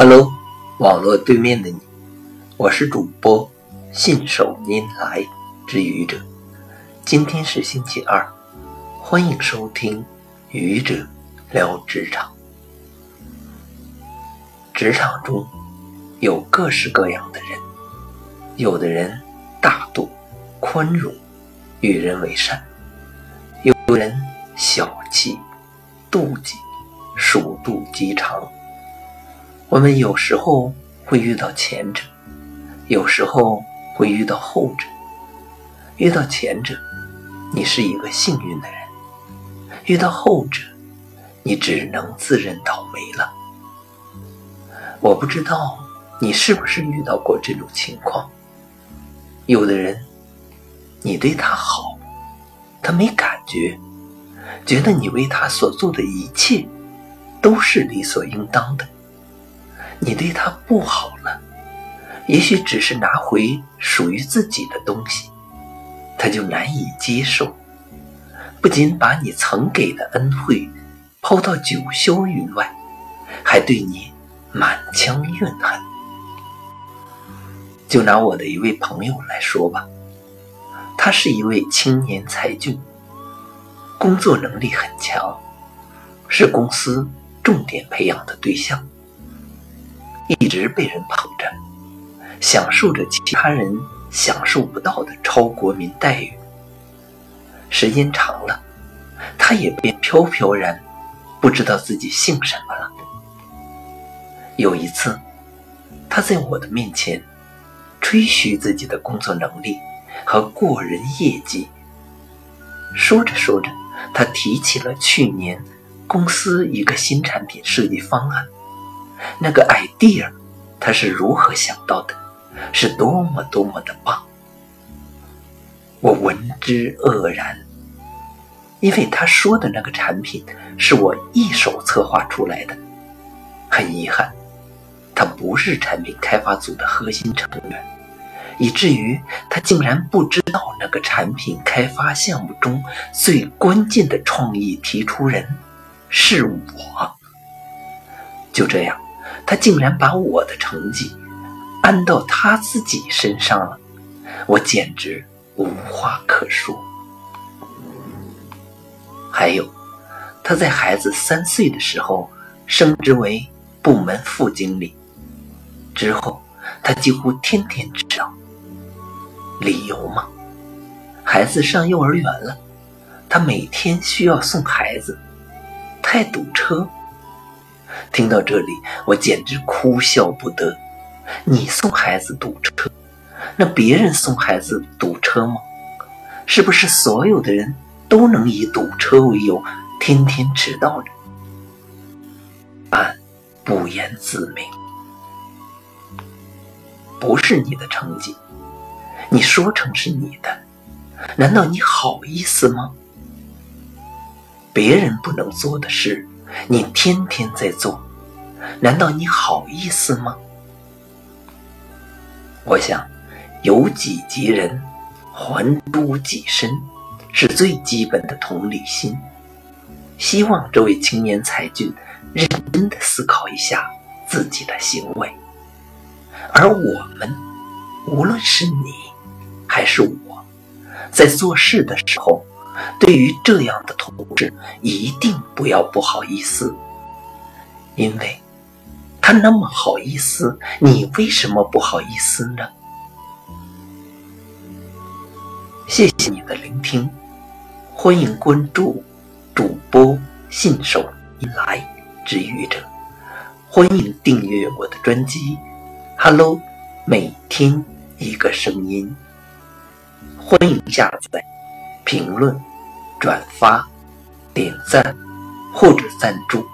Hello，网络对面的你，我是主播信手拈来之愚者。今天是星期二，欢迎收听愚者聊职场。职场中有各式各样的人，有的人大度、宽容、与人为善；有的人小气、妒忌、鼠肚鸡肠。我们有时候会遇到前者，有时候会遇到后者。遇到前者，你是一个幸运的人；遇到后者，你只能自认倒霉了。我不知道你是不是遇到过这种情况。有的人，你对他好，他没感觉，觉得你为他所做的一切都是理所应当的。你对他不好了，也许只是拿回属于自己的东西，他就难以接受，不仅把你曾给的恩惠抛到九霄云外，还对你满腔怨恨。就拿我的一位朋友来说吧，他是一位青年才俊，工作能力很强，是公司重点培养的对象。一直被人捧着，享受着其他人享受不到的超国民待遇。时间长了，他也便飘飘然，不知道自己姓什么了。有一次，他在我的面前吹嘘自己的工作能力和过人业绩。说着说着，他提起了去年公司一个新产品设计方案。那个 idea，他是如何想到的？是多么多么的棒！我闻之愕然，因为他说的那个产品是我一手策划出来的。很遗憾，他不是产品开发组的核心成员，以至于他竟然不知道那个产品开发项目中最关键的创意提出人是我。就这样。他竟然把我的成绩安到他自己身上了，我简直无话可说。还有，他在孩子三岁的时候升职为部门副经理，之后他几乎天天迟到。理由吗？孩子上幼儿园了，他每天需要送孩子，太堵车。听到这里，我简直哭笑不得。你送孩子堵车，那别人送孩子堵车吗？是不是所有的人都能以堵车为由，天天迟到呢？按不言自明，不是你的成绩，你说成是你的，难道你好意思吗？别人不能做的事。你天天在做，难道你好意思吗？我想，由己及人，还诸己身，是最基本的同理心。希望这位青年才俊认真的思考一下自己的行为。而我们，无论是你还是我，在做事的时候。对于这样的同志，一定不要不好意思，因为他那么好意思，你为什么不好意思呢？谢谢你的聆听，欢迎关注主播信手拈来之愚者，欢迎订阅我的专辑，Hello，每天一个声音，欢迎下载。评论、转发、点赞或者赞助。